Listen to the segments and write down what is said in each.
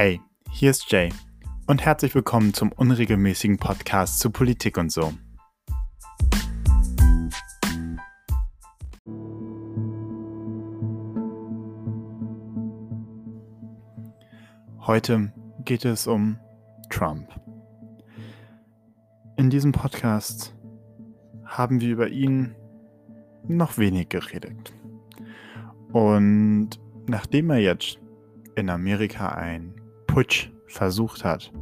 Hey, hier ist Jay und herzlich willkommen zum unregelmäßigen Podcast zu Politik und so. Heute geht es um Trump. In diesem Podcast haben wir über ihn noch wenig geredet. Und nachdem er jetzt in Amerika ein Putsch versucht hat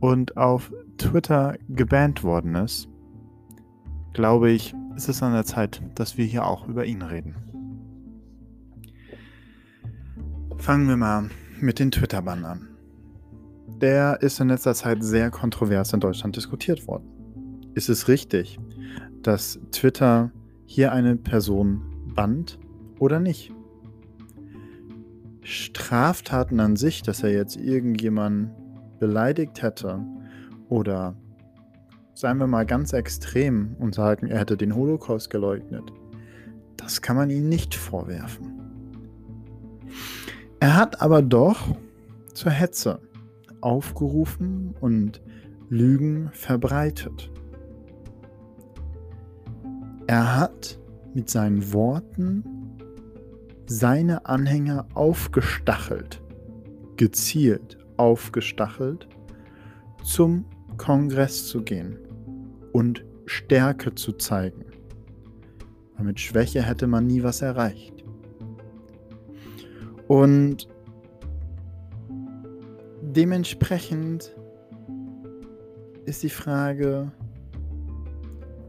und auf Twitter gebannt worden ist, glaube ich, ist es an der Zeit, dass wir hier auch über ihn reden. Fangen wir mal mit den Twitter-Bann an. Der ist in letzter Zeit sehr kontrovers in Deutschland diskutiert worden. Ist es richtig, dass Twitter hier eine Person bannt oder nicht? Straftaten an sich, dass er jetzt irgendjemanden beleidigt hätte oder seien wir mal ganz extrem und sagen, er hätte den Holocaust geleugnet, das kann man ihm nicht vorwerfen. Er hat aber doch zur Hetze aufgerufen und Lügen verbreitet. Er hat mit seinen Worten seine Anhänger aufgestachelt, gezielt aufgestachelt, zum Kongress zu gehen und Stärke zu zeigen. Weil mit Schwäche hätte man nie was erreicht. Und dementsprechend ist die Frage,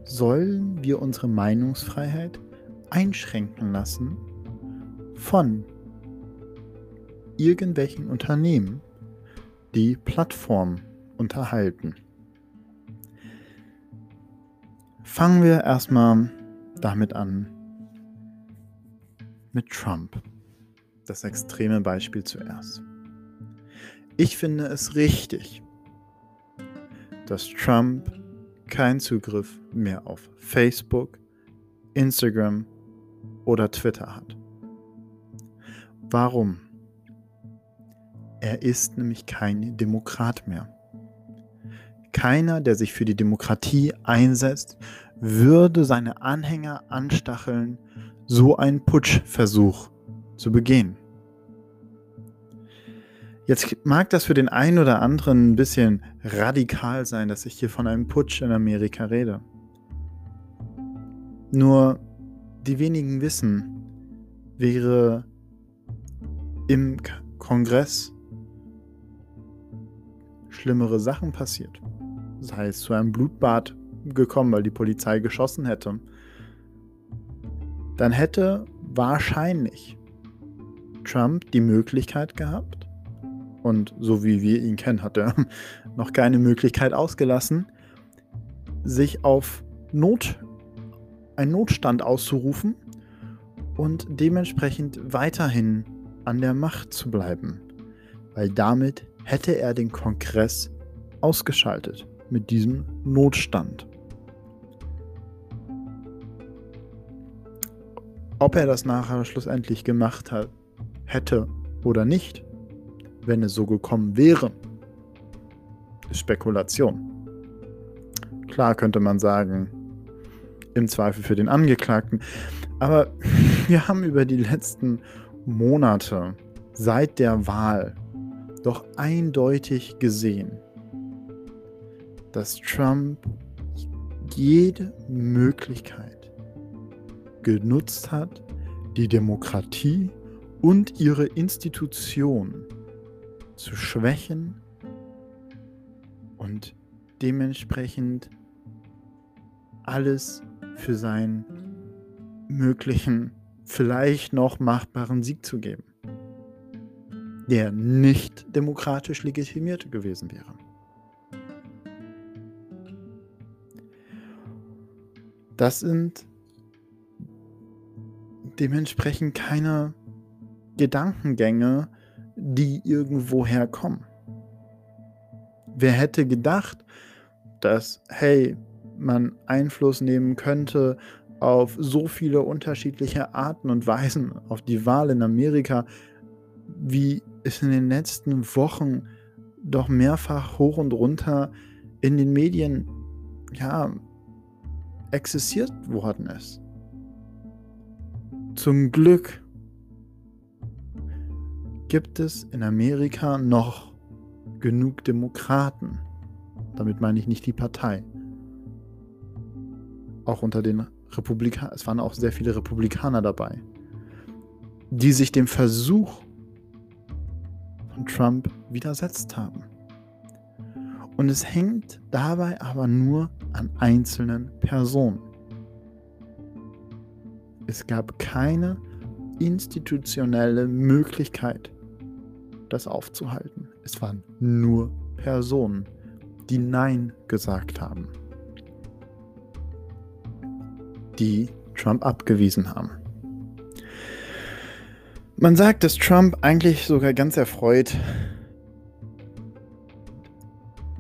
sollen wir unsere Meinungsfreiheit einschränken lassen von irgendwelchen Unternehmen, die Plattformen unterhalten. Fangen wir erstmal damit an mit Trump. Das extreme Beispiel zuerst. Ich finde es richtig, dass Trump keinen Zugriff mehr auf Facebook, Instagram oder Twitter hat. Warum? Er ist nämlich kein Demokrat mehr. Keiner, der sich für die Demokratie einsetzt, würde seine Anhänger anstacheln, so einen Putschversuch zu begehen. Jetzt mag das für den einen oder anderen ein bisschen radikal sein, dass ich hier von einem Putsch in Amerika rede. Nur die wenigen wissen, wäre im Kongress schlimmere Sachen passiert. Sei es zu einem Blutbad gekommen, weil die Polizei geschossen hätte, dann hätte wahrscheinlich Trump die Möglichkeit gehabt, und so wie wir ihn kennen, hat er noch keine Möglichkeit ausgelassen, sich auf Not, einen Notstand auszurufen und dementsprechend weiterhin an der Macht zu bleiben, weil damit hätte er den Kongress ausgeschaltet mit diesem Notstand. Ob er das nachher schlussendlich gemacht hat, hätte oder nicht, wenn es so gekommen wäre, ist Spekulation. Klar könnte man sagen, im Zweifel für den Angeklagten, aber wir haben über die letzten Monate seit der Wahl doch eindeutig gesehen, dass Trump jede Möglichkeit genutzt hat, die Demokratie und ihre Institutionen zu schwächen und dementsprechend alles für seinen möglichen vielleicht noch machbaren Sieg zu geben, der nicht demokratisch legitimiert gewesen wäre. Das sind dementsprechend keine Gedankengänge, die irgendwo herkommen. Wer hätte gedacht, dass, hey, man Einfluss nehmen könnte auf so viele unterschiedliche Arten und Weisen auf die Wahl in Amerika, wie es in den letzten Wochen doch mehrfach hoch und runter in den Medien ja existiert worden ist. Zum Glück gibt es in Amerika noch genug Demokraten. Damit meine ich nicht die Partei. Auch unter den Republikanern, es waren auch sehr viele Republikaner dabei, die sich dem Versuch von Trump widersetzt haben. Und es hängt dabei aber nur an einzelnen Personen. Es gab keine institutionelle Möglichkeit, das aufzuhalten. Es waren nur Personen, die Nein gesagt haben, die Trump abgewiesen haben. Man sagt, dass Trump eigentlich sogar ganz erfreut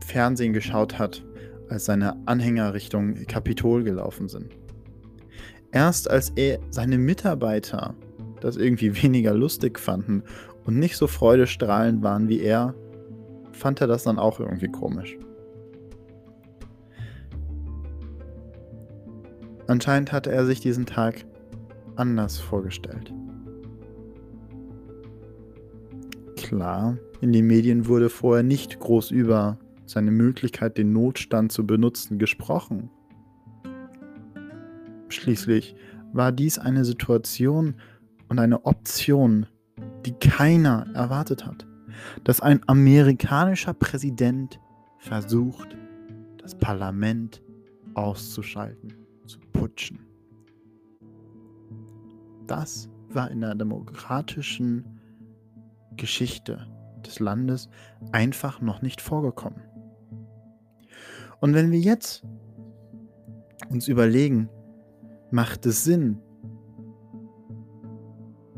Fernsehen geschaut hat, als seine Anhänger Richtung Kapitol gelaufen sind. Erst als er seine Mitarbeiter das irgendwie weniger lustig fanden und nicht so freudestrahlend waren wie er, fand er das dann auch irgendwie komisch. Anscheinend hatte er sich diesen Tag anders vorgestellt. Klar, in den Medien wurde vorher nicht groß über seine Möglichkeit, den Notstand zu benutzen, gesprochen. Schließlich war dies eine Situation und eine Option, die keiner erwartet hat, dass ein amerikanischer Präsident versucht, das Parlament auszuschalten, zu putschen. Das war in der demokratischen Geschichte des Landes einfach noch nicht vorgekommen. Und wenn wir jetzt uns überlegen, macht es Sinn,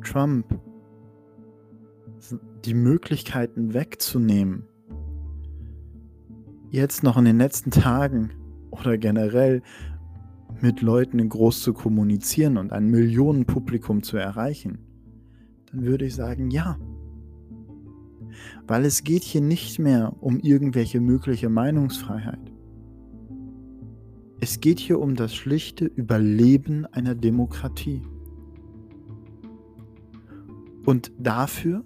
Trump die Möglichkeiten wegzunehmen, jetzt noch in den letzten Tagen oder generell mit Leuten groß zu kommunizieren und ein Millionenpublikum zu erreichen, dann würde ich sagen, ja. Weil es geht hier nicht mehr um irgendwelche mögliche Meinungsfreiheit. Es geht hier um das schlichte Überleben einer Demokratie. Und dafür,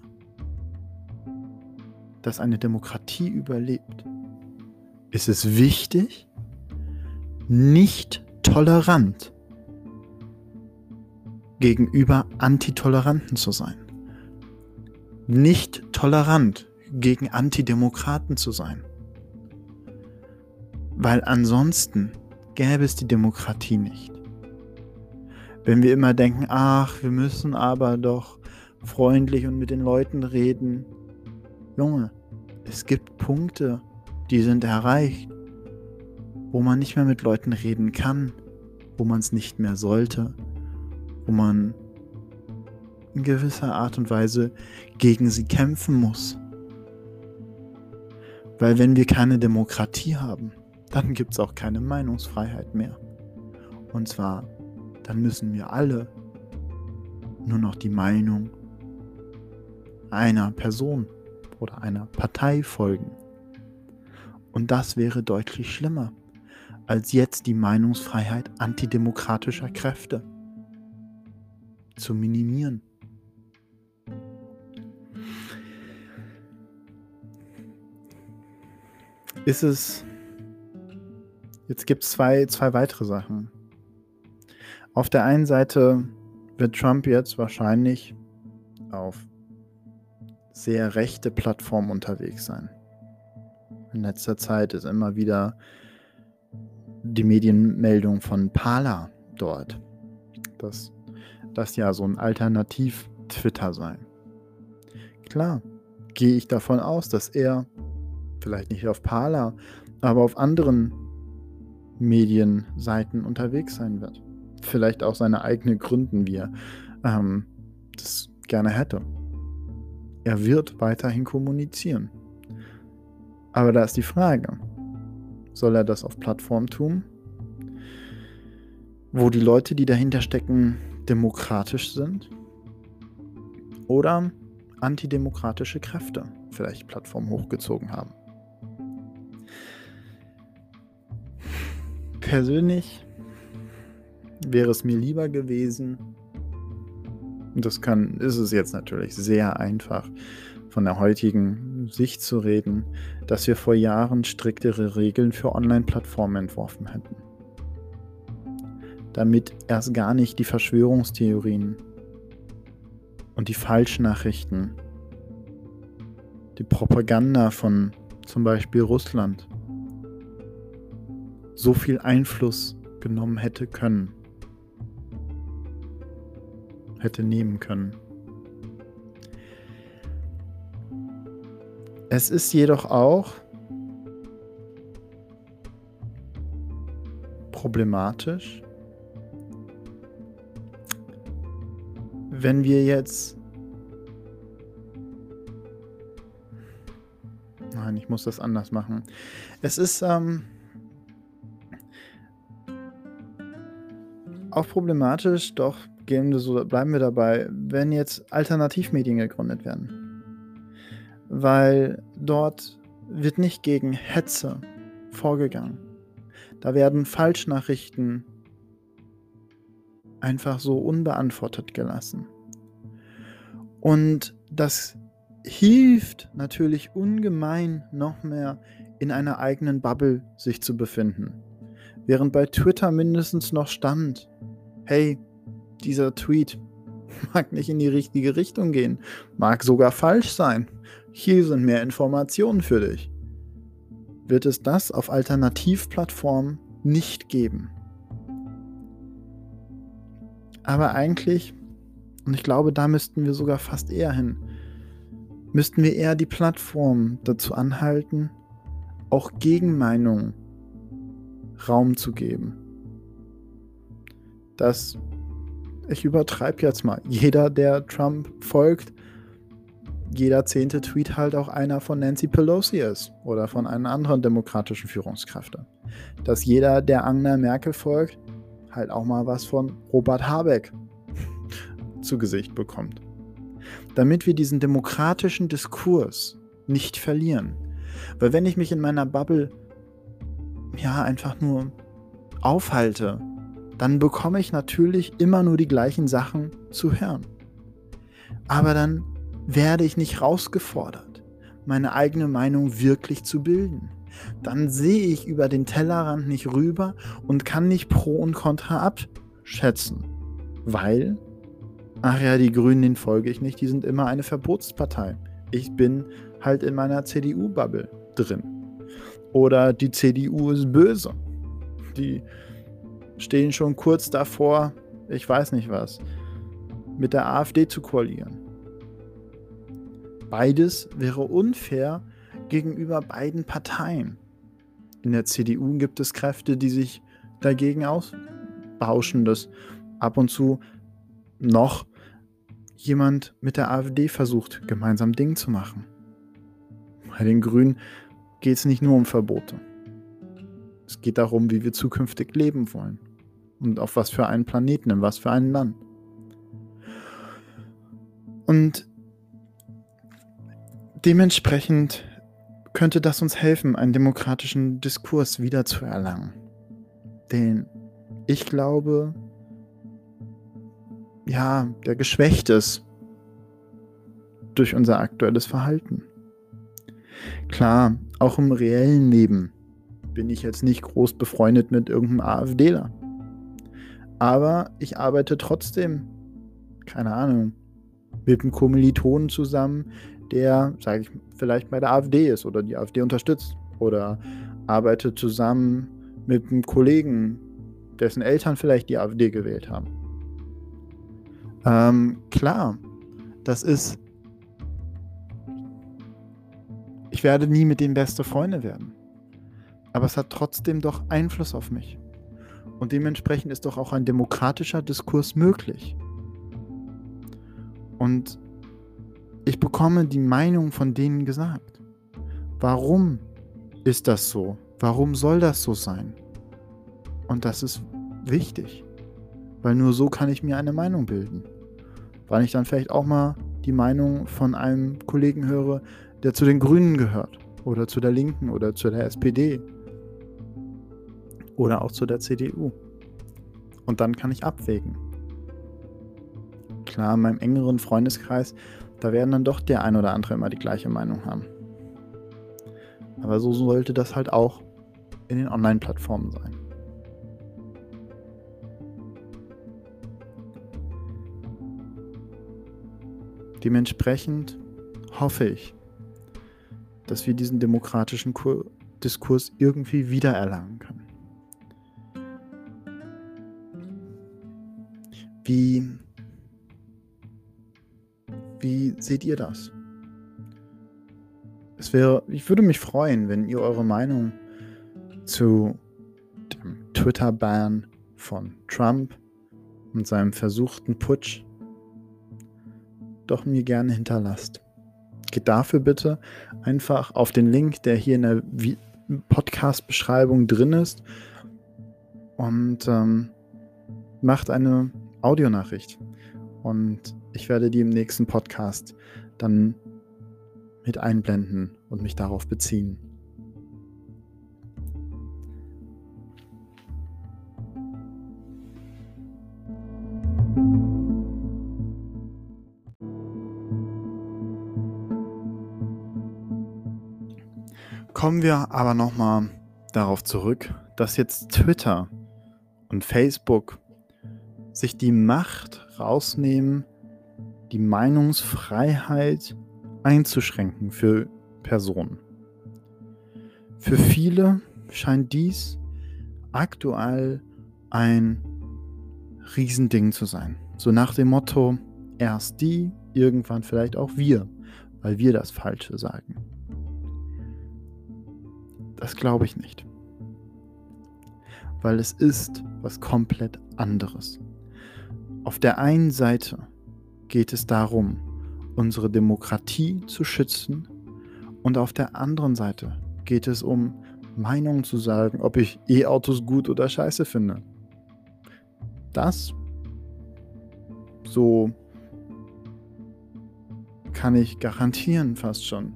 dass eine Demokratie überlebt, ist es wichtig, nicht tolerant gegenüber Antitoleranten zu sein. Nicht tolerant gegen Antidemokraten zu sein. Weil ansonsten gäbe es die Demokratie nicht. Wenn wir immer denken, ach, wir müssen aber doch freundlich und mit den Leuten reden. Junge, es gibt Punkte, die sind erreicht, wo man nicht mehr mit Leuten reden kann, wo man es nicht mehr sollte, wo man in gewisser Art und Weise gegen sie kämpfen muss. Weil wenn wir keine Demokratie haben, dann gibt es auch keine Meinungsfreiheit mehr. Und zwar, dann müssen wir alle nur noch die Meinung einer Person oder einer Partei folgen. Und das wäre deutlich schlimmer als jetzt die Meinungsfreiheit antidemokratischer Kräfte zu minimieren. Ist es Jetzt gibt es zwei, zwei weitere Sachen. Auf der einen Seite wird Trump jetzt wahrscheinlich auf sehr rechte Plattformen unterwegs sein. In letzter Zeit ist immer wieder die Medienmeldung von Pala dort, dass das ja so ein Alternativ-Twitter sei. Klar, gehe ich davon aus, dass er vielleicht nicht auf Pala, aber auf anderen Medienseiten unterwegs sein wird. Vielleicht auch seine eigenen Gründen, wie er ähm, das gerne hätte. Er wird weiterhin kommunizieren. Aber da ist die Frage, soll er das auf Plattform tun, wo die Leute, die dahinter stecken, demokratisch sind? Oder antidemokratische Kräfte vielleicht Plattformen hochgezogen haben. Persönlich wäre es mir lieber gewesen, das kann, ist es jetzt natürlich sehr einfach, von der heutigen Sicht zu reden, dass wir vor Jahren striktere Regeln für Online-Plattformen entworfen hätten. Damit erst gar nicht die Verschwörungstheorien und die Falschnachrichten, die Propaganda von zum Beispiel Russland so viel Einfluss genommen hätte können, hätte nehmen können. Es ist jedoch auch problematisch, wenn wir jetzt... Nein, ich muss das anders machen. Es ist ähm, auch problematisch, doch gehen wir so, bleiben wir dabei, wenn jetzt Alternativmedien gegründet werden weil dort wird nicht gegen Hetze vorgegangen. Da werden Falschnachrichten einfach so unbeantwortet gelassen. Und das hilft natürlich ungemein noch mehr in einer eigenen Bubble sich zu befinden. Während bei Twitter mindestens noch stand, hey, dieser Tweet mag nicht in die richtige Richtung gehen, mag sogar falsch sein. Hier sind mehr Informationen für dich. Wird es das auf Alternativplattformen nicht geben. Aber eigentlich, und ich glaube, da müssten wir sogar fast eher hin, müssten wir eher die Plattform dazu anhalten, auch Gegenmeinungen Raum zu geben. Dass ich übertreibe jetzt mal. Jeder, der Trump folgt, jeder zehnte Tweet halt auch einer von Nancy Pelosi ist oder von einer anderen demokratischen Führungskräfte. Dass jeder, der Angela Merkel folgt, halt auch mal was von Robert Habeck zu Gesicht bekommt. Damit wir diesen demokratischen Diskurs nicht verlieren. Weil wenn ich mich in meiner Bubble ja einfach nur aufhalte dann bekomme ich natürlich immer nur die gleichen Sachen zu hören. Aber dann werde ich nicht rausgefordert, meine eigene Meinung wirklich zu bilden. Dann sehe ich über den Tellerrand nicht rüber und kann nicht Pro und Contra abschätzen. Weil, ach ja, die Grünen, den folge ich nicht, die sind immer eine Verbotspartei. Ich bin halt in meiner CDU-Bubble drin. Oder die CDU ist böse. Die stehen schon kurz davor, ich weiß nicht was, mit der AfD zu koalieren. Beides wäre unfair gegenüber beiden Parteien. In der CDU gibt es Kräfte, die sich dagegen ausbauschen, dass ab und zu noch jemand mit der AfD versucht, gemeinsam Ding zu machen. Bei den Grünen geht es nicht nur um Verbote. Es geht darum, wie wir zukünftig leben wollen. Und auf was für einen Planeten, in was für ein Land. Und dementsprechend könnte das uns helfen, einen demokratischen Diskurs wiederzuerlangen. Den ich glaube, ja, der geschwächt ist durch unser aktuelles Verhalten. Klar, auch im reellen Leben bin ich jetzt nicht groß befreundet mit irgendeinem AfDler. Aber ich arbeite trotzdem, keine Ahnung, mit einem Kommilitonen zusammen, der, sage ich, vielleicht bei der AfD ist oder die AfD unterstützt. Oder arbeite zusammen mit einem Kollegen, dessen Eltern vielleicht die AfD gewählt haben. Ähm, klar, das ist. Ich werde nie mit denen beste Freunde werden. Aber es hat trotzdem doch Einfluss auf mich. Und dementsprechend ist doch auch ein demokratischer Diskurs möglich. Und ich bekomme die Meinung von denen gesagt. Warum ist das so? Warum soll das so sein? Und das ist wichtig, weil nur so kann ich mir eine Meinung bilden. Weil ich dann vielleicht auch mal die Meinung von einem Kollegen höre, der zu den Grünen gehört oder zu der Linken oder zu der SPD oder auch zu der CDU. Und dann kann ich abwägen. Klar, in meinem engeren Freundeskreis, da werden dann doch der ein oder andere immer die gleiche Meinung haben. Aber so sollte das halt auch in den Online-Plattformen sein. Dementsprechend hoffe ich, dass wir diesen demokratischen Diskurs irgendwie wiedererlangen können. Wie, wie seht ihr das? Es wäre, ich würde mich freuen, wenn ihr eure Meinung zu dem Twitter-Ban von Trump und seinem versuchten Putsch doch mir gerne hinterlasst. Geht dafür bitte einfach auf den Link, der hier in der Podcast-Beschreibung drin ist und ähm, macht eine Audionachricht. Und ich werde die im nächsten Podcast dann mit einblenden und mich darauf beziehen. Kommen wir aber nochmal darauf zurück, dass jetzt Twitter und Facebook sich die Macht rausnehmen, die Meinungsfreiheit einzuschränken für Personen. Für viele scheint dies aktuell ein Riesending zu sein. So nach dem Motto, erst die, irgendwann vielleicht auch wir, weil wir das Falsche sagen. Das glaube ich nicht. Weil es ist was komplett anderes. Auf der einen Seite geht es darum, unsere Demokratie zu schützen und auf der anderen Seite geht es um Meinungen zu sagen, ob ich E-Autos gut oder scheiße finde. Das so kann ich garantieren fast schon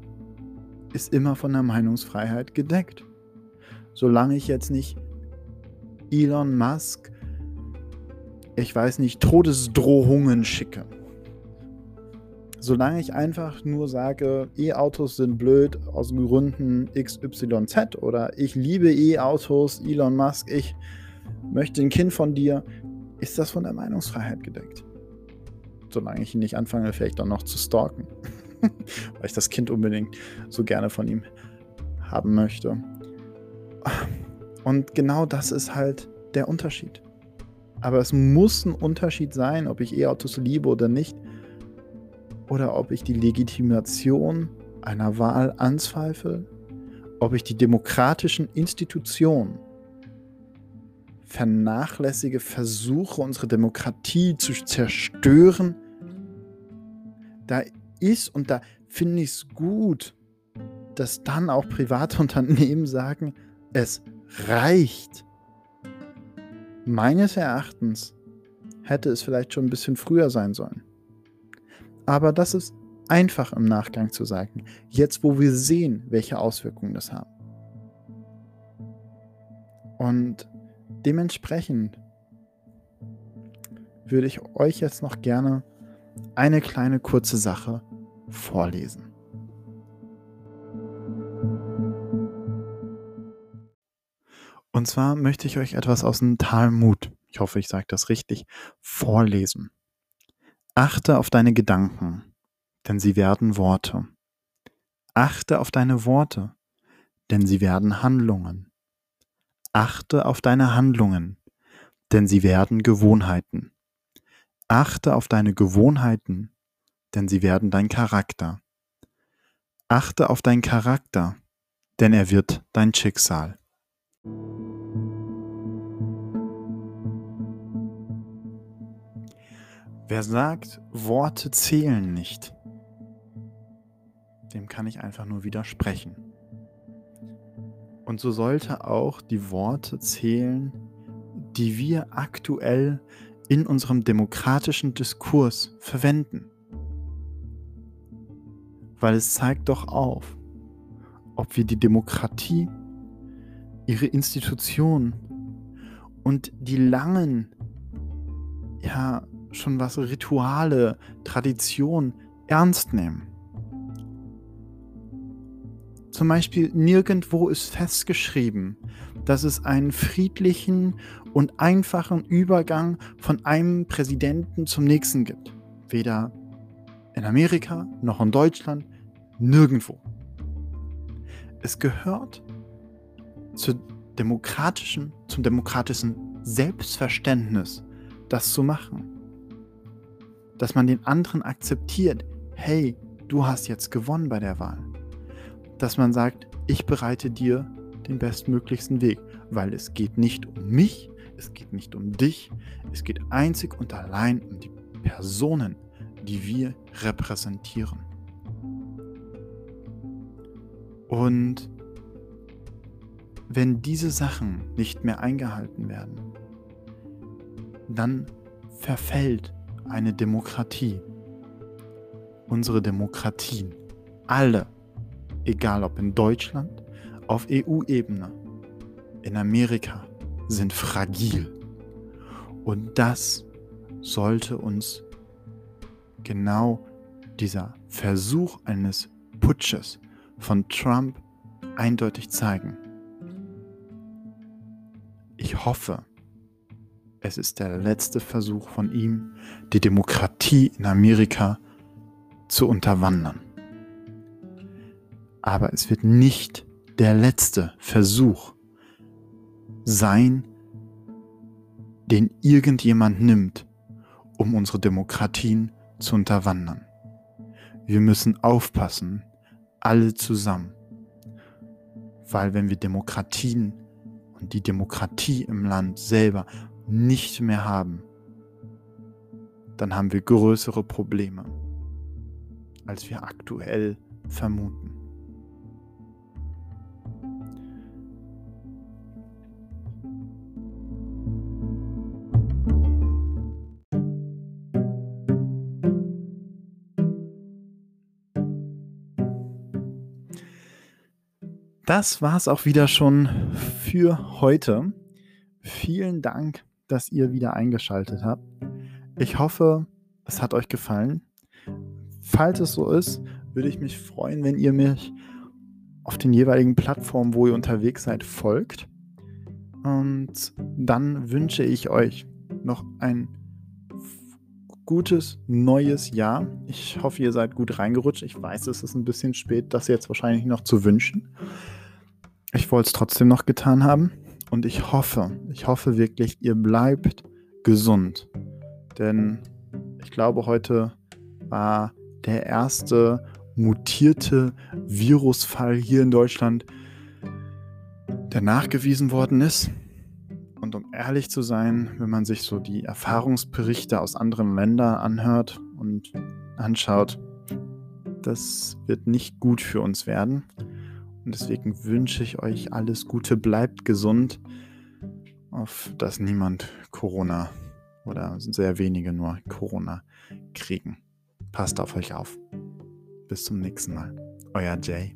ist immer von der Meinungsfreiheit gedeckt. Solange ich jetzt nicht Elon Musk, ich weiß nicht, Todesdrohungen schicke. Solange ich einfach nur sage, E-Autos sind blöd aus Gründen XYZ oder ich liebe E-Autos, Elon Musk, ich möchte ein Kind von dir, ist das von der Meinungsfreiheit gedeckt. Solange ich ihn nicht anfange, vielleicht auch noch zu stalken. weil ich das Kind unbedingt so gerne von ihm haben möchte. Und genau das ist halt der Unterschied. Aber es muss ein Unterschied sein, ob ich E-Autos liebe oder nicht. Oder ob ich die Legitimation einer Wahl anzweifle. Ob ich die demokratischen Institutionen vernachlässige, versuche, unsere Demokratie zu zerstören. Da ist, und da finde ich es gut, dass dann auch private Unternehmen sagen, es reicht. Meines Erachtens hätte es vielleicht schon ein bisschen früher sein sollen. Aber das ist einfach im Nachgang zu sagen, jetzt wo wir sehen, welche Auswirkungen das haben. Und dementsprechend würde ich euch jetzt noch gerne eine kleine kurze Sache vorlesen. Und zwar möchte ich euch etwas aus dem Talmud, ich hoffe, ich sage das richtig, vorlesen. Achte auf deine Gedanken, denn sie werden Worte. Achte auf deine Worte, denn sie werden Handlungen. Achte auf deine Handlungen, denn sie werden Gewohnheiten. Achte auf deine Gewohnheiten, denn sie werden dein Charakter. Achte auf deinen Charakter, denn er wird dein Schicksal. Wer sagt, Worte zählen nicht, dem kann ich einfach nur widersprechen. Und so sollte auch die Worte zählen, die wir aktuell in unserem demokratischen Diskurs verwenden. weil es zeigt doch auf, ob wir die Demokratie, ihre Institutionen und die langen, ja, schon was Rituale, Tradition ernst nehmen. Zum Beispiel nirgendwo ist festgeschrieben, dass es einen friedlichen und einfachen Übergang von einem Präsidenten zum nächsten gibt. Weder in Amerika noch in Deutschland, nirgendwo. Es gehört zur demokratischen, zum demokratischen Selbstverständnis, das zu machen. Dass man den anderen akzeptiert, hey, du hast jetzt gewonnen bei der Wahl. Dass man sagt, ich bereite dir den bestmöglichsten Weg, weil es geht nicht um mich, es geht nicht um dich, es geht einzig und allein um die Personen, die wir repräsentieren. Und wenn diese Sachen nicht mehr eingehalten werden, dann verfällt eine Demokratie. Unsere Demokratien, alle, egal ob in Deutschland, auf EU-Ebene, in Amerika, sind fragil. Und das sollte uns genau dieser Versuch eines Putsches von Trump eindeutig zeigen. Ich hoffe, es ist der letzte Versuch von ihm, die Demokratie in Amerika zu unterwandern. Aber es wird nicht der letzte Versuch sein, den irgendjemand nimmt, um unsere Demokratien zu unterwandern. Wir müssen aufpassen, alle zusammen. Weil wenn wir Demokratien und die Demokratie im Land selber nicht mehr haben, dann haben wir größere Probleme, als wir aktuell vermuten. Das war es auch wieder schon für heute. Vielen Dank, dass ihr wieder eingeschaltet habt. Ich hoffe, es hat euch gefallen. Falls es so ist, würde ich mich freuen, wenn ihr mich auf den jeweiligen Plattformen, wo ihr unterwegs seid, folgt. Und dann wünsche ich euch noch ein gutes neues Jahr. Ich hoffe, ihr seid gut reingerutscht. Ich weiß, es ist ein bisschen spät, das jetzt wahrscheinlich noch zu wünschen ich wollte es trotzdem noch getan haben. Und ich hoffe, ich hoffe wirklich, ihr bleibt gesund. Denn ich glaube, heute war der erste mutierte Virusfall hier in Deutschland, der nachgewiesen worden ist. Und um ehrlich zu sein, wenn man sich so die Erfahrungsberichte aus anderen Ländern anhört und anschaut, das wird nicht gut für uns werden. Und deswegen wünsche ich euch alles Gute, bleibt gesund, auf dass niemand Corona oder sehr wenige nur Corona kriegen. Passt auf euch auf. Bis zum nächsten Mal. Euer Jay.